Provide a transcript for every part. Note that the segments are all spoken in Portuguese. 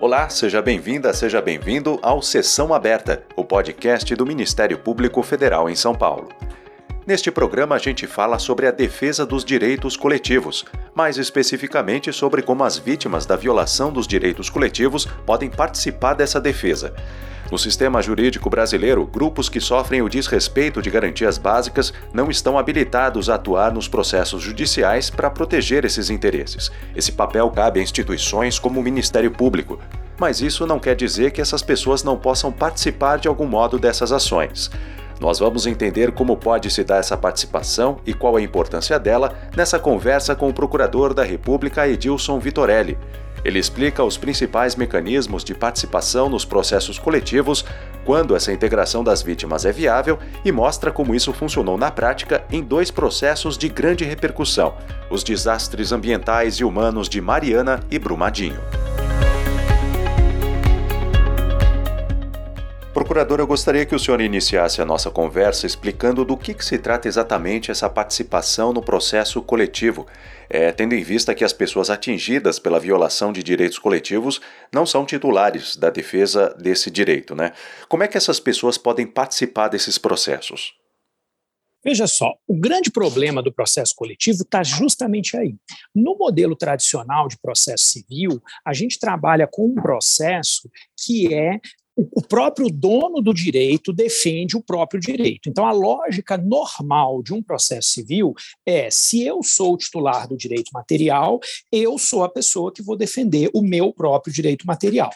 Olá, seja bem-vinda, seja bem-vindo ao Sessão Aberta, o podcast do Ministério Público Federal em São Paulo. Neste programa, a gente fala sobre a defesa dos direitos coletivos, mais especificamente sobre como as vítimas da violação dos direitos coletivos podem participar dessa defesa. No sistema jurídico brasileiro, grupos que sofrem o desrespeito de garantias básicas não estão habilitados a atuar nos processos judiciais para proteger esses interesses. Esse papel cabe a instituições como o Ministério Público. Mas isso não quer dizer que essas pessoas não possam participar de algum modo dessas ações. Nós vamos entender como pode se dar essa participação e qual a importância dela nessa conversa com o Procurador da República Edilson Vitorelli. Ele explica os principais mecanismos de participação nos processos coletivos, quando essa integração das vítimas é viável e mostra como isso funcionou na prática em dois processos de grande repercussão: os desastres ambientais e humanos de Mariana e Brumadinho. Procurador, eu gostaria que o senhor iniciasse a nossa conversa explicando do que, que se trata exatamente essa participação no processo coletivo, é, tendo em vista que as pessoas atingidas pela violação de direitos coletivos não são titulares da defesa desse direito, né? Como é que essas pessoas podem participar desses processos? Veja só, o grande problema do processo coletivo está justamente aí. No modelo tradicional de processo civil, a gente trabalha com um processo que é o próprio dono do direito defende o próprio direito. Então, a lógica normal de um processo civil é: se eu sou o titular do direito material, eu sou a pessoa que vou defender o meu próprio direito material.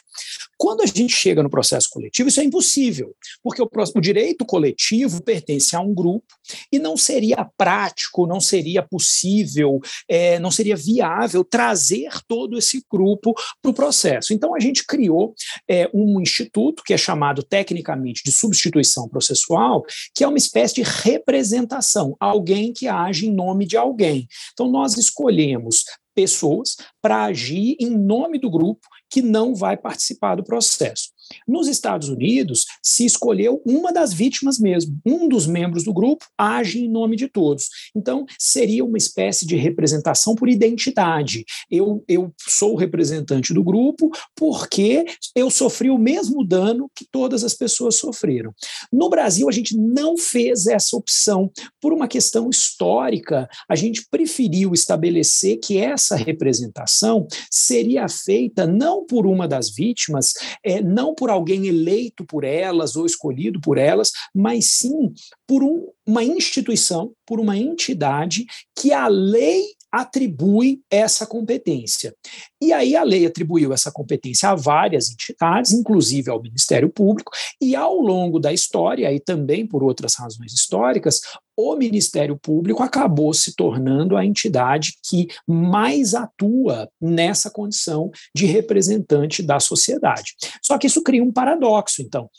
Quando a gente chega no processo coletivo, isso é impossível, porque o, o direito coletivo pertence a um grupo e não seria prático, não seria possível, é, não seria viável trazer todo esse grupo para o processo. Então, a gente criou é, um instituto que é chamado tecnicamente de substituição processual, que é uma espécie de representação, alguém que age em nome de alguém. Então, nós escolhemos pessoas para agir em nome do grupo que não vai participar do processo. Nos Estados Unidos, se escolheu uma das vítimas mesmo. Um dos membros do grupo age em nome de todos. Então, seria uma espécie de representação por identidade. Eu, eu sou o representante do grupo porque eu sofri o mesmo dano que todas as pessoas sofreram. No Brasil, a gente não fez essa opção. Por uma questão histórica, a gente preferiu estabelecer que essa representação seria feita não por uma das vítimas, é, não por alguém eleito por elas ou escolhido por elas, mas sim por um, uma instituição, por uma entidade que a lei atribui essa competência. E aí a lei atribuiu essa competência a várias entidades, inclusive ao Ministério Público, e ao longo da história, e também por outras razões históricas, o Ministério Público acabou se tornando a entidade que mais atua nessa condição de representante da sociedade. Só que isso cria um paradoxo, então,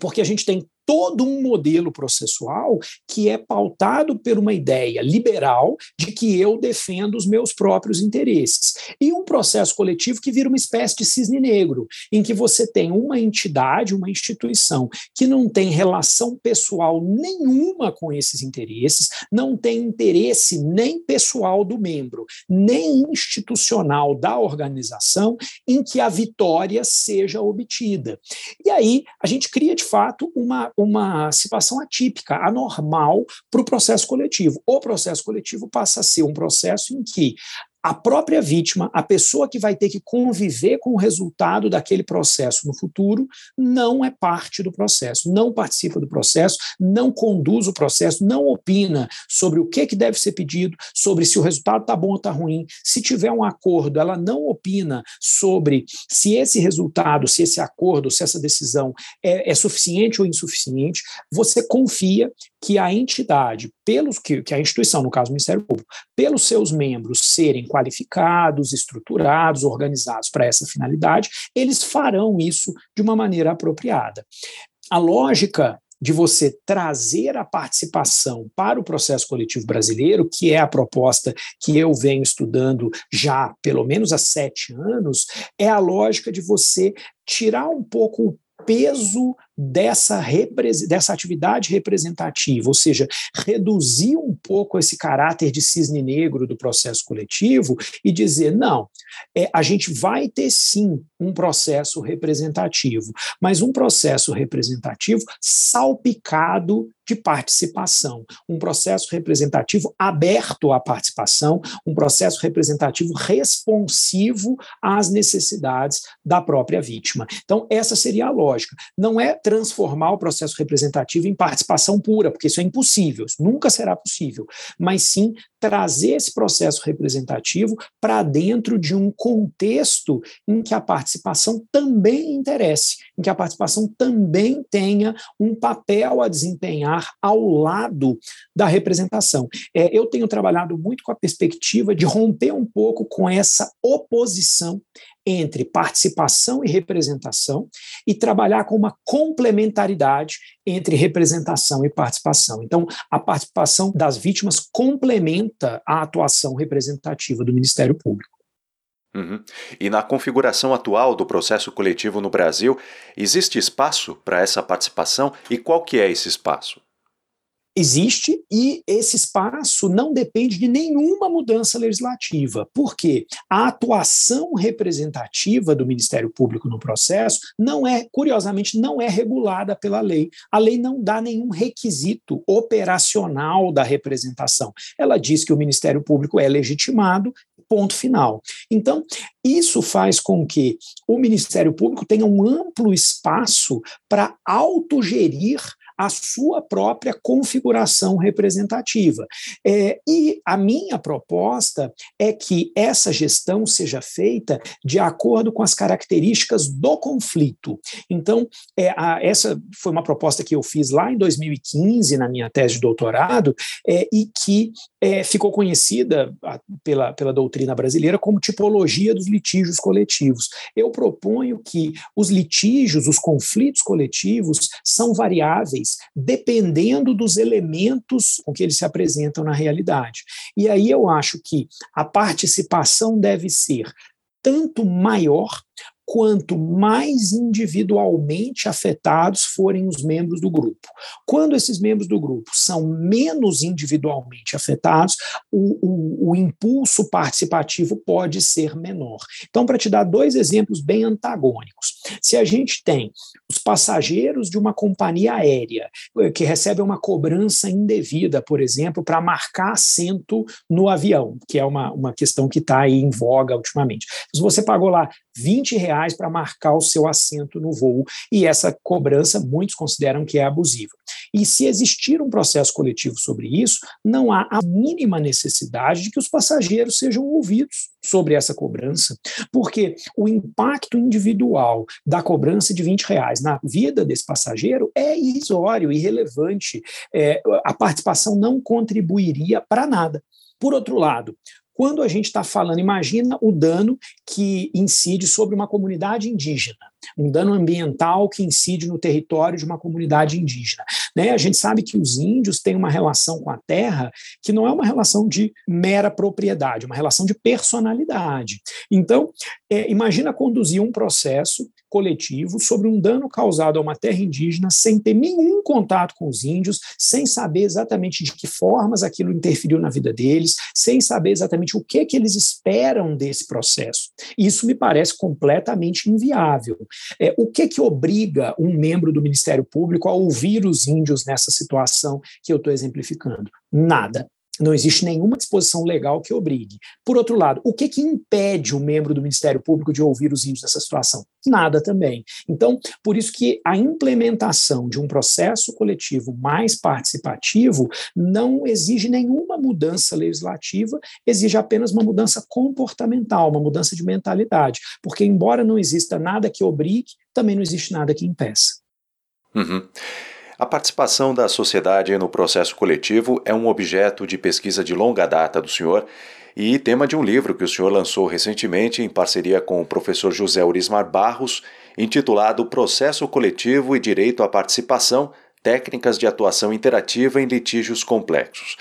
porque a gente tem todo um modelo processual que é pautado por uma ideia liberal de que eu defendo os meus próprios interesses. E um processo coletivo que vira uma espécie de cisne negro, em que você tem uma entidade, uma instituição que não tem relação pessoal nenhuma com esses interesses, não tem interesse nem pessoal do membro, nem institucional da organização em que a vitória seja obtida. E aí a gente cria de fato uma uma situação atípica, anormal para o processo coletivo. O processo coletivo passa a ser um processo em que a própria vítima, a pessoa que vai ter que conviver com o resultado daquele processo no futuro, não é parte do processo, não participa do processo, não conduz o processo, não opina sobre o que, que deve ser pedido, sobre se o resultado está bom ou está ruim. Se tiver um acordo, ela não opina sobre se esse resultado, se esse acordo, se essa decisão é, é suficiente ou insuficiente. Você confia que a entidade, pelos que, que a instituição, no caso o Ministério Público, pelos seus membros serem qualificados, estruturados, organizados para essa finalidade, eles farão isso de uma maneira apropriada. A lógica de você trazer a participação para o processo coletivo brasileiro, que é a proposta que eu venho estudando já pelo menos há sete anos, é a lógica de você tirar um pouco o peso dessa, dessa atividade representativa, ou seja, reduzir um pouco esse caráter de cisne negro do processo coletivo e dizer: não, é, a gente vai ter sim um processo representativo, mas um processo representativo salpicado de participação, um processo representativo aberto à participação, um processo representativo responsivo às necessidades da própria vítima. Então, essa seria a lógica. Não é transformar o processo representativo em participação pura, porque isso é impossível, isso nunca será possível, mas sim trazer esse processo representativo para dentro de um contexto em que a participação também interesse, em que a participação também tenha um papel a desempenhar ao lado da representação. É, eu tenho trabalhado muito com a perspectiva de romper um pouco com essa oposição entre participação e representação e trabalhar com uma complementaridade entre representação e participação. Então, a participação das vítimas complementa a atuação representativa do Ministério Público. Uhum. E na configuração atual do processo coletivo no Brasil, existe espaço para essa participação e qual que é esse espaço? Existe e esse espaço não depende de nenhuma mudança legislativa. Por quê? A atuação representativa do Ministério Público no processo não é, curiosamente, não é regulada pela lei. A lei não dá nenhum requisito operacional da representação. Ela diz que o Ministério Público é legitimado ponto final. Então, isso faz com que o Ministério Público tenha um amplo espaço para autogerir a sua própria configuração representativa. É, e a minha proposta é que essa gestão seja feita de acordo com as características do conflito. Então, é, a, essa foi uma proposta que eu fiz lá em 2015, na minha tese de doutorado, é, e que é, ficou conhecida pela, pela doutrina brasileira como tipologia dos litígios coletivos. Eu proponho que os litígios, os conflitos coletivos, são variáveis dependendo dos elementos com que eles se apresentam na realidade. E aí eu acho que a participação deve ser tanto maior quanto mais individualmente afetados forem os membros do grupo. Quando esses membros do grupo são menos individualmente afetados, o, o, o impulso participativo pode ser menor. Então, para te dar dois exemplos bem antagônicos, se a gente tem os passageiros de uma companhia aérea eh, que recebem uma cobrança indevida, por exemplo, para marcar assento no avião, que é uma, uma questão que está aí em voga ultimamente. Se você pagou lá 20 reais para marcar o seu assento no voo, e essa cobrança muitos consideram que é abusiva. E se existir um processo coletivo sobre isso, não há a mínima necessidade de que os passageiros sejam ouvidos sobre essa cobrança, porque o impacto individual da cobrança de 20 reais na vida desse passageiro é irrisório, irrelevante. É, a participação não contribuiria para nada. Por outro lado, quando a gente está falando, imagina o dano que incide sobre uma comunidade indígena, um dano ambiental que incide no território de uma comunidade indígena. Né? A gente sabe que os índios têm uma relação com a terra que não é uma relação de mera propriedade, é uma relação de personalidade. Então, é, imagina conduzir um processo coletivo sobre um dano causado a uma terra indígena sem ter nenhum contato com os índios, sem saber exatamente de que formas aquilo interferiu na vida deles, sem saber exatamente o que, que eles esperam desse processo. Isso me parece completamente inviável. É, o que, que obriga um membro do Ministério Público a ouvir os índios nessa situação que eu estou exemplificando? Nada. Não existe nenhuma disposição legal que obrigue. Por outro lado, o que, que impede o membro do Ministério Público de ouvir os índios nessa situação? Nada também. Então, por isso que a implementação de um processo coletivo mais participativo não exige nenhuma mudança legislativa, exige apenas uma mudança comportamental, uma mudança de mentalidade. Porque, embora não exista nada que obrigue, também não existe nada que impeça. Uhum. A participação da sociedade no processo coletivo é um objeto de pesquisa de longa data do senhor e tema de um livro que o senhor lançou recentemente em parceria com o professor José Urismar Barros, intitulado Processo Coletivo e Direito à Participação Técnicas de Atuação Interativa em Litígios Complexos.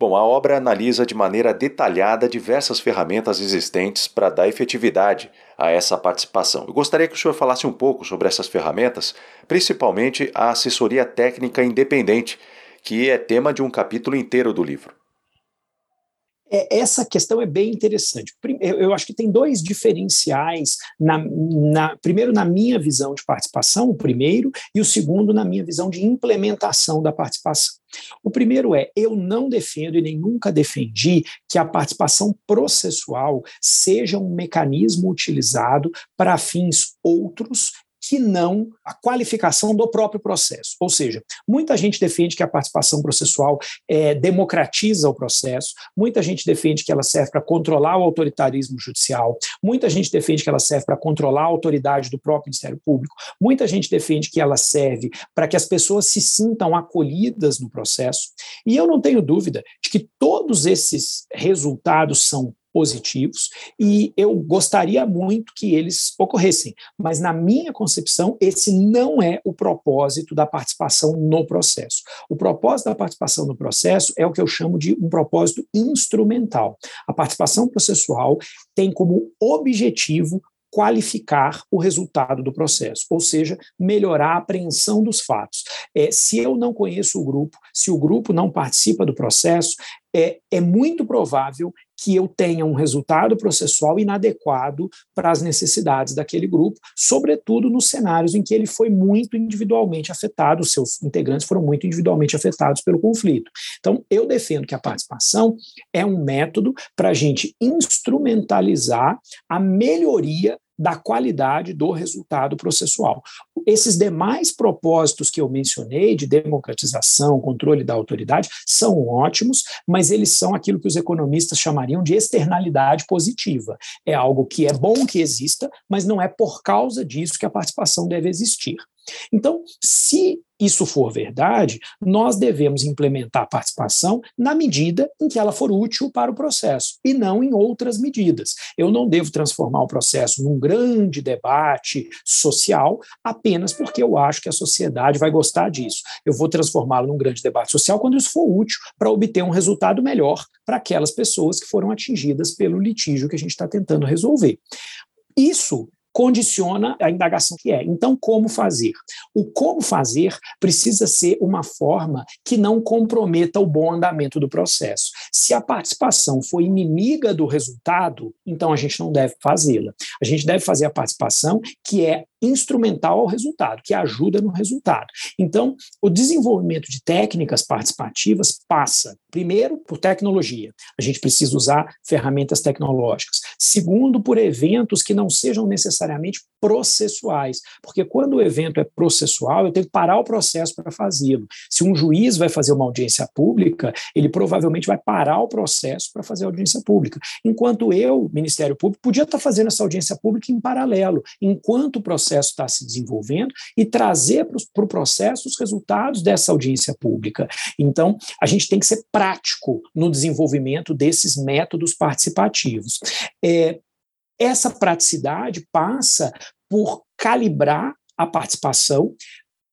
Bom, a obra analisa de maneira detalhada diversas ferramentas existentes para dar efetividade a essa participação. Eu gostaria que o senhor falasse um pouco sobre essas ferramentas, principalmente a assessoria técnica independente, que é tema de um capítulo inteiro do livro. É, essa questão é bem interessante. Eu acho que tem dois diferenciais, na, na, primeiro na minha visão de participação, o primeiro, e o segundo na minha visão de implementação da participação. O primeiro é: eu não defendo e nem nunca defendi que a participação processual seja um mecanismo utilizado para fins outros que não a qualificação do próprio processo. Ou seja, muita gente defende que a participação processual é, democratiza o processo, muita gente defende que ela serve para controlar o autoritarismo judicial, muita gente defende que ela serve para controlar a autoridade do próprio Ministério Público, muita gente defende que ela serve para que as pessoas se sintam acolhidas no processo. E eu não tenho dúvida de que todos esses resultados são positivos e eu gostaria muito que eles ocorressem, mas na minha concepção esse não é o propósito da participação no processo. O propósito da participação no processo é o que eu chamo de um propósito instrumental. A participação processual tem como objetivo qualificar o resultado do processo, ou seja, melhorar a apreensão dos fatos. É, se eu não conheço o grupo, se o grupo não participa do processo, é, é muito provável que eu tenha um resultado processual inadequado para as necessidades daquele grupo, sobretudo nos cenários em que ele foi muito individualmente afetado, seus integrantes foram muito individualmente afetados pelo conflito. Então, eu defendo que a participação é um método para a gente instrumentalizar a melhoria da qualidade do resultado processual. Esses demais propósitos que eu mencionei, de democratização, controle da autoridade, são ótimos, mas eles são aquilo que os economistas chamariam de externalidade positiva. É algo que é bom que exista, mas não é por causa disso que a participação deve existir. Então, se isso for verdade, nós devemos implementar a participação na medida em que ela for útil para o processo e não em outras medidas. Eu não devo transformar o processo num grande debate social apenas porque eu acho que a sociedade vai gostar disso. Eu vou transformá-lo num grande debate social quando isso for útil para obter um resultado melhor para aquelas pessoas que foram atingidas pelo litígio que a gente está tentando resolver. Isso condiciona a indagação que é. Então, como fazer? O como fazer precisa ser uma forma que não comprometa o bom andamento do processo. Se a participação for inimiga do resultado, então a gente não deve fazê-la. A gente deve fazer a participação que é instrumental ao resultado, que ajuda no resultado. Então, o desenvolvimento de técnicas participativas passa, primeiro, por tecnologia. A gente precisa usar ferramentas tecnológicas. Segundo, por eventos que não sejam necessariamente processuais, porque quando o evento é processual, eu tenho que parar o processo para fazê-lo. Se um juiz vai fazer uma audiência pública, ele provavelmente vai parar o processo para fazer a audiência pública. Enquanto eu, Ministério Público, podia estar fazendo essa audiência pública em paralelo, enquanto o processo está se desenvolvendo e trazer para o pro processo os resultados dessa audiência pública. Então, a gente tem que ser prático no desenvolvimento desses métodos participativos. É, essa praticidade passa por calibrar a participação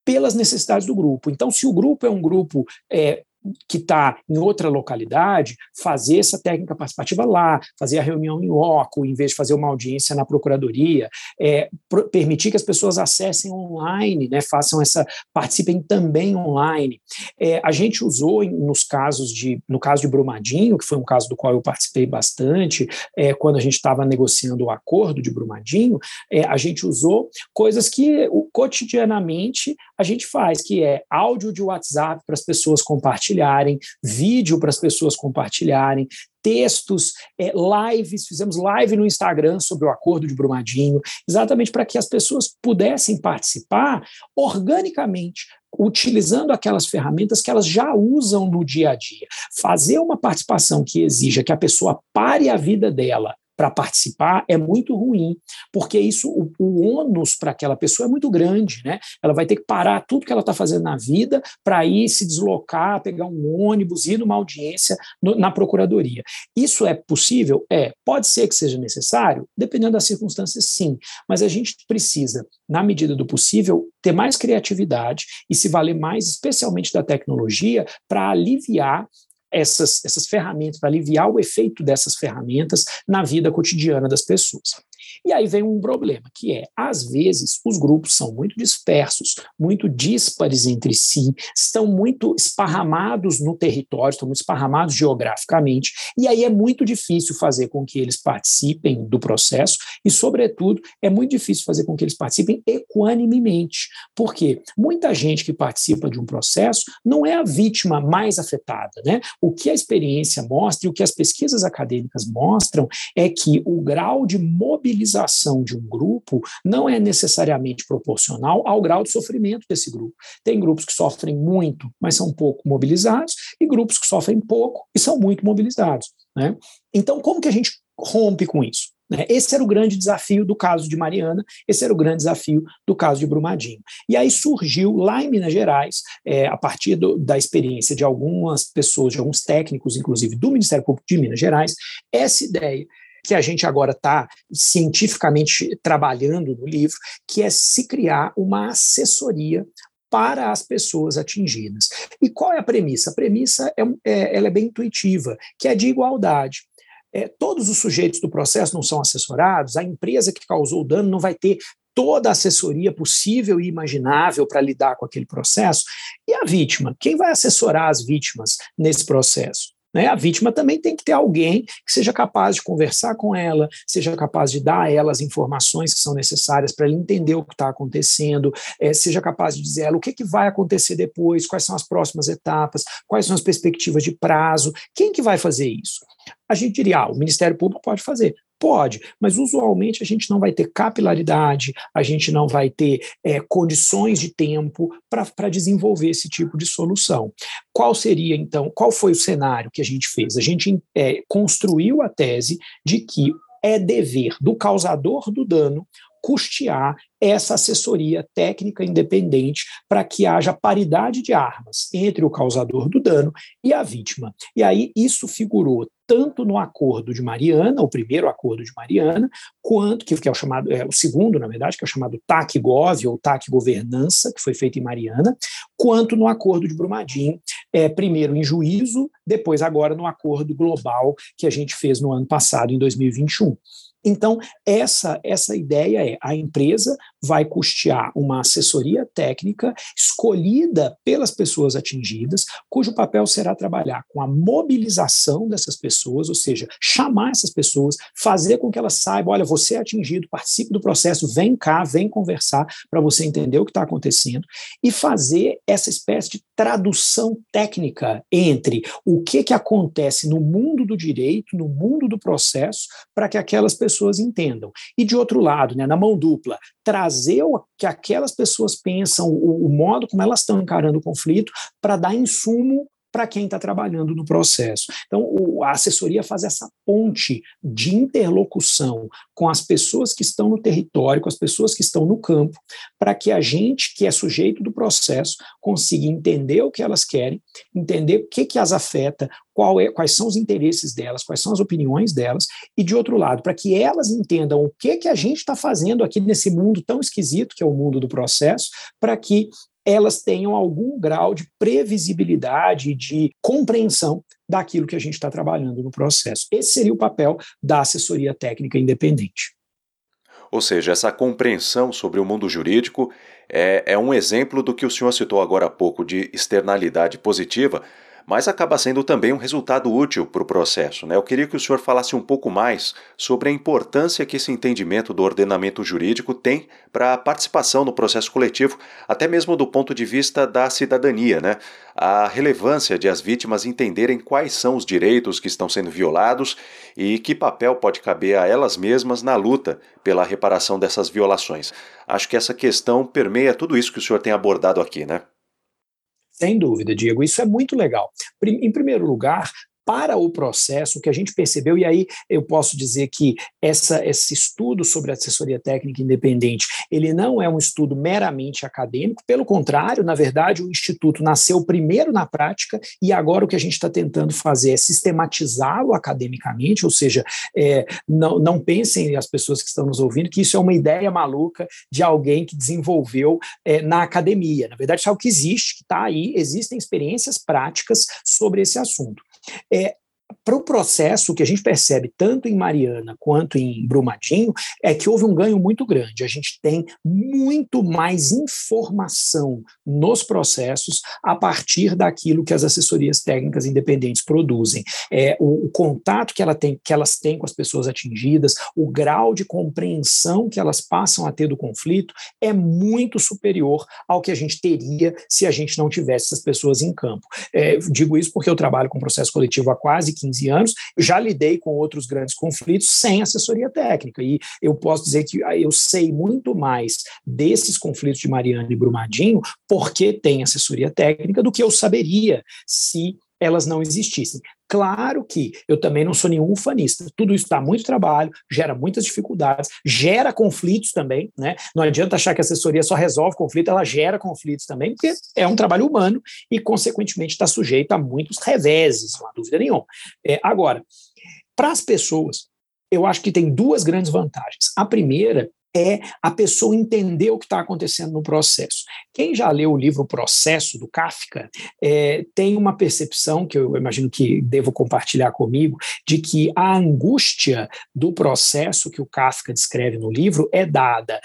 pelas necessidades do grupo. Então, se o grupo é um grupo é, que está em outra localidade, fazer essa técnica participativa lá, fazer a reunião em loco, em vez de fazer uma audiência na procuradoria, é, permitir que as pessoas acessem online, né, façam essa, participem também online. É, a gente usou nos casos de, no caso de Brumadinho, que foi um caso do qual eu participei bastante, é, quando a gente estava negociando o acordo de Brumadinho, é, a gente usou coisas que cotidianamente a gente faz, que é áudio de WhatsApp para as pessoas compartilharem, vídeo para as pessoas compartilharem, textos, é, lives, fizemos live no Instagram sobre o acordo de Brumadinho, exatamente para que as pessoas pudessem participar organicamente, utilizando aquelas ferramentas que elas já usam no dia a dia. Fazer uma participação que exija que a pessoa pare a vida dela para participar é muito ruim, porque isso o, o ônus para aquela pessoa é muito grande, né? Ela vai ter que parar tudo que ela está fazendo na vida para ir se deslocar, pegar um ônibus, ir numa audiência no, na procuradoria. Isso é possível? É. Pode ser que seja necessário, dependendo das circunstâncias, sim. Mas a gente precisa, na medida do possível, ter mais criatividade e se valer mais, especialmente da tecnologia, para aliviar essas, essas ferramentas, para aliviar o efeito dessas ferramentas na vida cotidiana das pessoas. E aí vem um problema, que é, às vezes, os grupos são muito dispersos, muito díspares entre si, estão muito esparramados no território, estão muito esparramados geograficamente, e aí é muito difícil fazer com que eles participem do processo, e, sobretudo, é muito difícil fazer com que eles participem equanimemente, porque muita gente que participa de um processo não é a vítima mais afetada, né? O que a experiência mostra e o que as pesquisas acadêmicas mostram é que o grau de mobilização mobilização de um grupo não é necessariamente proporcional ao grau de sofrimento desse grupo. Tem grupos que sofrem muito, mas são pouco mobilizados, e grupos que sofrem pouco e são muito mobilizados. Né? Então, como que a gente rompe com isso? Né? Esse era o grande desafio do caso de Mariana, esse era o grande desafio do caso de Brumadinho. E aí surgiu lá em Minas Gerais, é, a partir do, da experiência de algumas pessoas, de alguns técnicos, inclusive do Ministério Público de Minas Gerais, essa ideia que a gente agora está cientificamente trabalhando no livro, que é se criar uma assessoria para as pessoas atingidas. E qual é a premissa? A premissa é, é, ela é bem intuitiva, que é de igualdade. É, todos os sujeitos do processo não são assessorados, a empresa que causou o dano não vai ter toda a assessoria possível e imaginável para lidar com aquele processo. E a vítima? Quem vai assessorar as vítimas nesse processo? Né? A vítima também tem que ter alguém que seja capaz de conversar com ela, seja capaz de dar a ela as informações que são necessárias para ela entender o que está acontecendo, é, seja capaz de dizer a ela o que, que vai acontecer depois, quais são as próximas etapas, quais são as perspectivas de prazo, quem que vai fazer isso? A gente diria, ah, o Ministério Público pode fazer. Pode, mas usualmente a gente não vai ter capilaridade, a gente não vai ter é, condições de tempo para desenvolver esse tipo de solução. Qual seria, então, qual foi o cenário que a gente fez? A gente é, construiu a tese de que é dever do causador do dano custear essa assessoria técnica independente para que haja paridade de armas entre o causador do dano e a vítima. E aí isso figurou tanto no acordo de Mariana, o primeiro acordo de Mariana, quanto que, que é o chamado, é, o segundo, na verdade, que é o chamado TAC Gov ou TAC Governança, que foi feito em Mariana, quanto no acordo de Brumadinho, é, primeiro em juízo, depois agora no acordo global que a gente fez no ano passado, em 2021. Então, essa, essa ideia é: a empresa vai custear uma assessoria técnica escolhida pelas pessoas atingidas, cujo papel será trabalhar com a mobilização dessas pessoas, ou seja, chamar essas pessoas, fazer com que elas saibam: olha, você é atingido, participe do processo, vem cá, vem conversar para você entender o que está acontecendo, e fazer essa espécie de tradução técnica entre o que, que acontece no mundo do direito, no mundo do processo, para que aquelas pessoas entendam. E de outro lado, né, na mão dupla, trazer o que aquelas pessoas pensam, o, o modo como elas estão encarando o conflito, para dar insumo para quem está trabalhando no processo. Então, o, a assessoria faz essa ponte de interlocução com as pessoas que estão no território, com as pessoas que estão no campo, para que a gente, que é sujeito do processo, consiga entender o que elas querem, entender o que, que as afeta, é, quais são os interesses delas, quais são as opiniões delas, e de outro lado, para que elas entendam o que, que a gente está fazendo aqui nesse mundo tão esquisito que é o mundo do processo, para que elas tenham algum grau de previsibilidade, de compreensão daquilo que a gente está trabalhando no processo. Esse seria o papel da assessoria técnica independente. Ou seja, essa compreensão sobre o mundo jurídico é, é um exemplo do que o senhor citou agora há pouco de externalidade positiva mas acaba sendo também um resultado útil para o processo. Né? Eu queria que o senhor falasse um pouco mais sobre a importância que esse entendimento do ordenamento jurídico tem para a participação no processo coletivo, até mesmo do ponto de vista da cidadania, né? a relevância de as vítimas entenderem quais são os direitos que estão sendo violados e que papel pode caber a elas mesmas na luta pela reparação dessas violações. Acho que essa questão permeia tudo isso que o senhor tem abordado aqui, né? Sem dúvida, Diego, isso é muito legal. Em primeiro lugar, para o processo, o que a gente percebeu, e aí eu posso dizer que essa, esse estudo sobre assessoria técnica independente, ele não é um estudo meramente acadêmico, pelo contrário, na verdade, o Instituto nasceu primeiro na prática e agora o que a gente está tentando fazer é sistematizá-lo academicamente, ou seja, é, não, não pensem as pessoas que estão nos ouvindo que isso é uma ideia maluca de alguém que desenvolveu é, na academia. Na verdade, isso é algo que existe, que está aí, existem experiências práticas sobre esse assunto. É, para o processo, o que a gente percebe tanto em Mariana quanto em Brumadinho é que houve um ganho muito grande. A gente tem muito mais informação nos processos a partir daquilo que as assessorias técnicas independentes produzem. É, o, o contato que, ela tem, que elas têm com as pessoas atingidas, o grau de compreensão que elas passam a ter do conflito é muito superior ao que a gente teria se a gente não tivesse essas pessoas em campo. É, digo isso porque eu trabalho com processo coletivo há quase 15 anos, já lidei com outros grandes conflitos sem assessoria técnica. E eu posso dizer que ah, eu sei muito mais desses conflitos de Mariana e Brumadinho porque tem assessoria técnica do que eu saberia se elas não existissem. Claro que eu também não sou nenhum ufanista. Tudo isso dá muito trabalho, gera muitas dificuldades, gera conflitos também, né? Não adianta achar que a assessoria só resolve conflito, ela gera conflitos também, porque é um trabalho humano e, consequentemente, está sujeito a muitos reveses, não há dúvida nenhuma. É, agora, para as pessoas, eu acho que tem duas grandes vantagens. A primeira é a pessoa entender o que está acontecendo no processo. Quem já leu o livro Processo, do Kafka, é, tem uma percepção, que eu imagino que devo compartilhar comigo, de que a angústia do processo que o Kafka descreve no livro é dada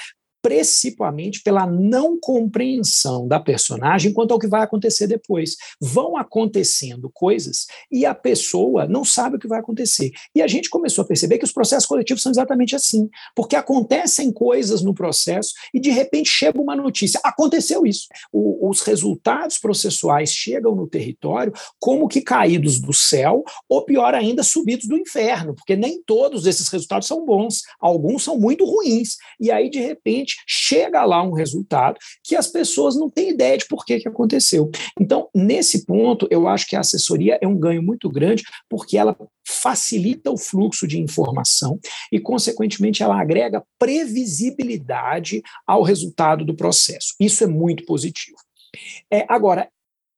principalmente pela não compreensão da personagem quanto ao que vai acontecer depois. Vão acontecendo coisas e a pessoa não sabe o que vai acontecer. E a gente começou a perceber que os processos coletivos são exatamente assim, porque acontecem coisas no processo e de repente chega uma notícia: aconteceu isso. O, os resultados processuais chegam no território como que caídos do céu, ou pior ainda, subidos do inferno, porque nem todos esses resultados são bons, alguns são muito ruins. E aí, de repente, chega lá um resultado que as pessoas não têm ideia de por que, que aconteceu. Então, nesse ponto, eu acho que a assessoria é um ganho muito grande, porque ela facilita o fluxo de informação e, consequentemente, ela agrega previsibilidade ao resultado do processo. Isso é muito positivo. É, agora,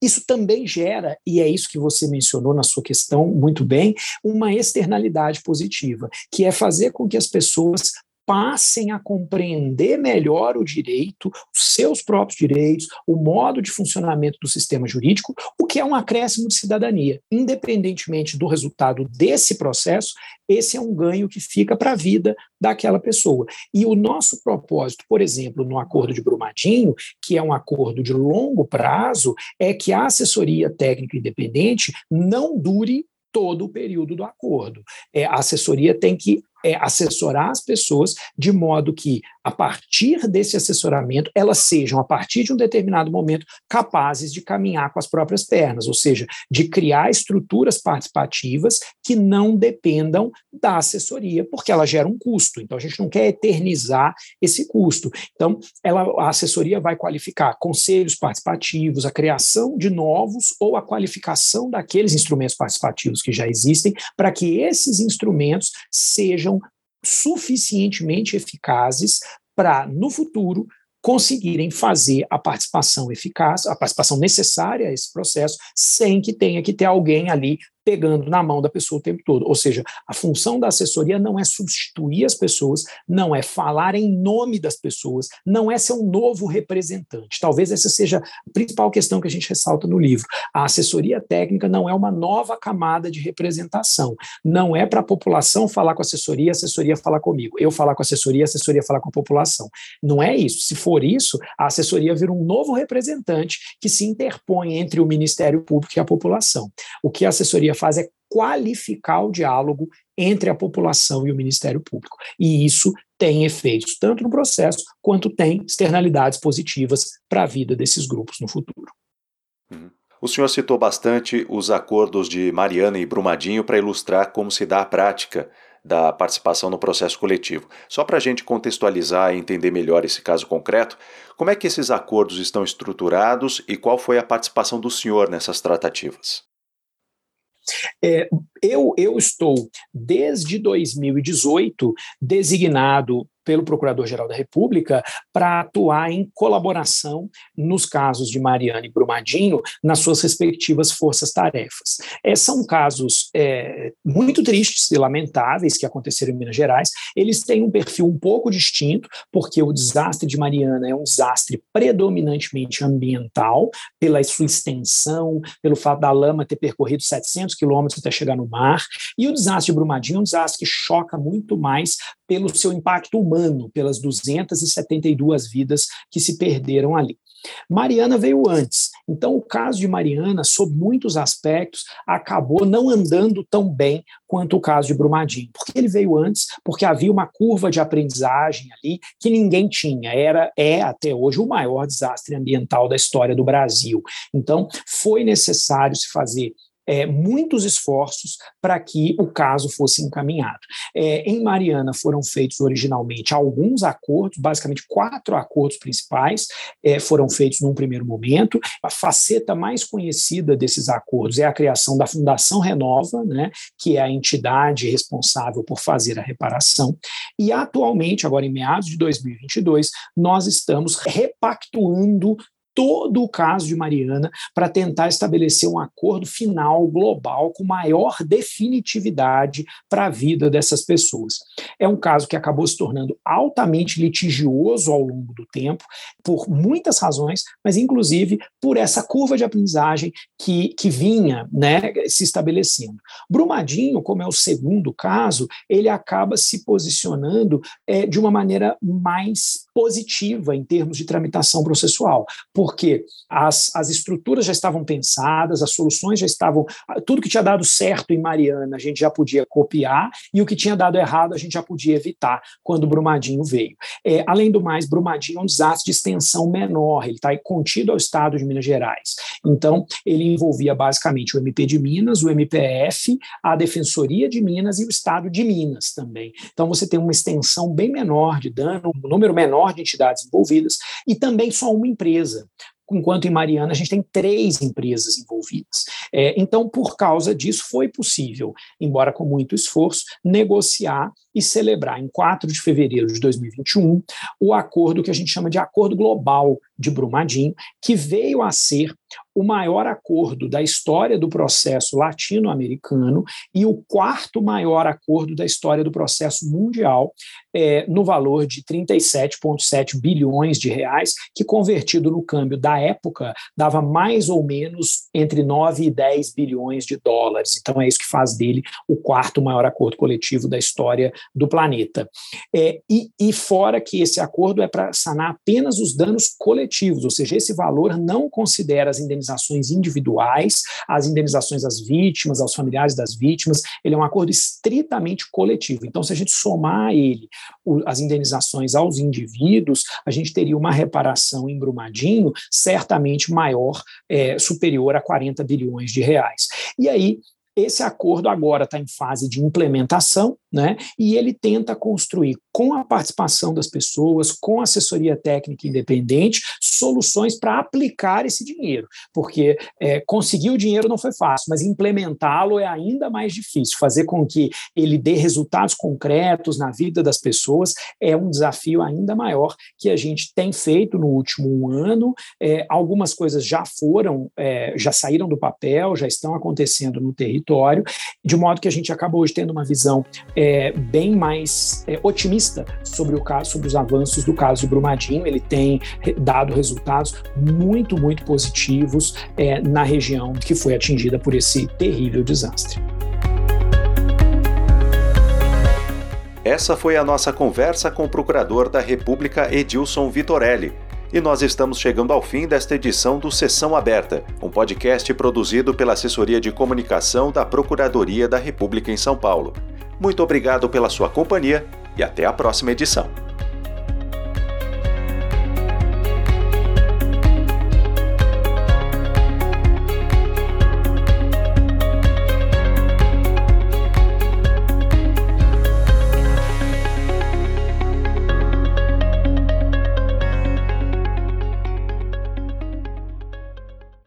isso também gera, e é isso que você mencionou na sua questão muito bem, uma externalidade positiva, que é fazer com que as pessoas passem a compreender melhor o direito, os seus próprios direitos, o modo de funcionamento do sistema jurídico, o que é um acréscimo de cidadania. Independentemente do resultado desse processo, esse é um ganho que fica para a vida daquela pessoa. E o nosso propósito, por exemplo, no acordo de Brumadinho, que é um acordo de longo prazo, é que a assessoria técnica independente não dure todo o período do acordo. É, a assessoria tem que é, assessorar as pessoas de modo que, a partir desse assessoramento, elas sejam, a partir de um determinado momento, capazes de caminhar com as próprias pernas, ou seja, de criar estruturas participativas que não dependam da assessoria, porque ela gera um custo. Então, a gente não quer eternizar esse custo. Então, ela, a assessoria vai qualificar conselhos participativos, a criação de novos ou a qualificação daqueles instrumentos participativos que já existem, para que esses instrumentos sejam suficientemente eficazes para, no futuro, conseguirem fazer a participação eficaz, a participação necessária a esse processo, sem que tenha que ter alguém ali pegando na mão da pessoa o tempo todo. Ou seja, a função da assessoria não é substituir as pessoas, não é falar em nome das pessoas, não é ser um novo representante. Talvez essa seja a principal questão que a gente ressalta no livro. A assessoria técnica não é uma nova camada de representação. Não é para a população falar com a assessoria, a assessoria falar comigo. Eu falar com a assessoria, a assessoria falar com a população. Não é isso. Se for isso, a assessoria vira um novo representante que se interpõe entre o Ministério Público e a população. O que a assessoria faz é qualificar o diálogo entre a população e o Ministério Público. E isso tem efeitos tanto no processo quanto tem externalidades positivas para a vida desses grupos no futuro. Uhum. O senhor citou bastante os acordos de Mariana e Brumadinho para ilustrar como se dá a prática da participação no processo coletivo. Só para a gente contextualizar e entender melhor esse caso concreto, como é que esses acordos estão estruturados e qual foi a participação do senhor nessas tratativas? É, eu, eu estou, desde 2018, designado pelo Procurador-Geral da República para atuar em colaboração nos casos de Mariana e Brumadinho nas suas respectivas forças-tarefas. É, são casos é, muito tristes e lamentáveis que aconteceram em Minas Gerais. Eles têm um perfil um pouco distinto, porque o desastre de Mariana é um desastre predominantemente ambiental, pela sua extensão, pelo fato da lama ter percorrido 700 quilômetros até chegar no mar, e o desastre de Brumadinho é um desastre que choca muito mais pelo seu impacto humano, pelas 272 vidas que se perderam ali. Mariana veio antes. Então, o caso de Mariana, sob muitos aspectos, acabou não andando tão bem quanto o caso de Brumadinho. Porque ele veio antes, porque havia uma curva de aprendizagem ali que ninguém tinha. Era é até hoje o maior desastre ambiental da história do Brasil. Então, foi necessário se fazer é, muitos esforços para que o caso fosse encaminhado. É, em Mariana foram feitos originalmente alguns acordos, basicamente quatro acordos principais é, foram feitos num primeiro momento. A faceta mais conhecida desses acordos é a criação da Fundação Renova, né, que é a entidade responsável por fazer a reparação. E atualmente, agora em meados de 2022, nós estamos repactuando todo o caso de Mariana para tentar estabelecer um acordo final global com maior definitividade para a vida dessas pessoas. É um caso que acabou se tornando altamente litigioso ao longo do tempo, por muitas razões, mas inclusive por essa curva de aprendizagem que, que vinha né, se estabelecendo. Brumadinho, como é o segundo caso, ele acaba se posicionando é, de uma maneira mais positiva em termos de tramitação processual, porque as, as estruturas já estavam pensadas, as soluções já estavam. Tudo que tinha dado certo em Mariana a gente já podia copiar, e o que tinha dado errado a gente já podia evitar quando Brumadinho veio. É, além do mais, Brumadinho é um desastre de extensão menor, ele está contido ao estado de Minas Gerais. Então, ele envolvia basicamente o MP de Minas, o MPF, a Defensoria de Minas e o Estado de Minas também. Então, você tem uma extensão bem menor de dano, um número menor de entidades envolvidas e também só uma empresa enquanto em Mariana a gente tem três empresas envolvidas. É, então, por causa disso, foi possível, embora com muito esforço, negociar e celebrar em 4 de fevereiro de 2021 o acordo que a gente chama de Acordo Global de Brumadinho, que veio a ser o maior acordo da história do processo latino-americano e o quarto maior acordo da história do processo mundial, é, no valor de 37,7 bilhões de reais, que convertido no câmbio da época dava mais ou menos entre 9 e 10 bilhões de dólares. Então é isso que faz dele o quarto maior acordo coletivo da história do planeta. É, e, e fora que esse acordo é para sanar apenas os danos coletivos, ou seja, esse valor não considera as indenizações individuais, as indenizações às vítimas, aos familiares das vítimas, ele é um acordo estritamente coletivo. Então, se a gente somar ele, o, as indenizações aos indivíduos, a gente teria uma reparação em Brumadinho certamente maior, é, superior a 40 bilhões de reais. E aí, esse acordo agora está em fase de implementação, né? E ele tenta construir, com a participação das pessoas, com assessoria técnica independente, soluções para aplicar esse dinheiro. Porque é, conseguir o dinheiro não foi fácil, mas implementá-lo é ainda mais difícil. Fazer com que ele dê resultados concretos na vida das pessoas é um desafio ainda maior que a gente tem feito no último ano. É, algumas coisas já foram, é, já saíram do papel, já estão acontecendo no território, de modo que a gente acaba hoje tendo uma visão é, bem mais é, otimista sobre o caso, sobre os avanços do caso de Brumadinho. Ele tem dado resultados muito, muito positivos é, na região que foi atingida por esse terrível desastre. Essa foi a nossa conversa com o procurador da República Edilson Vitorelli. E nós estamos chegando ao fim desta edição do Sessão Aberta, um podcast produzido pela Assessoria de Comunicação da Procuradoria da República em São Paulo. Muito obrigado pela sua companhia e até a próxima edição.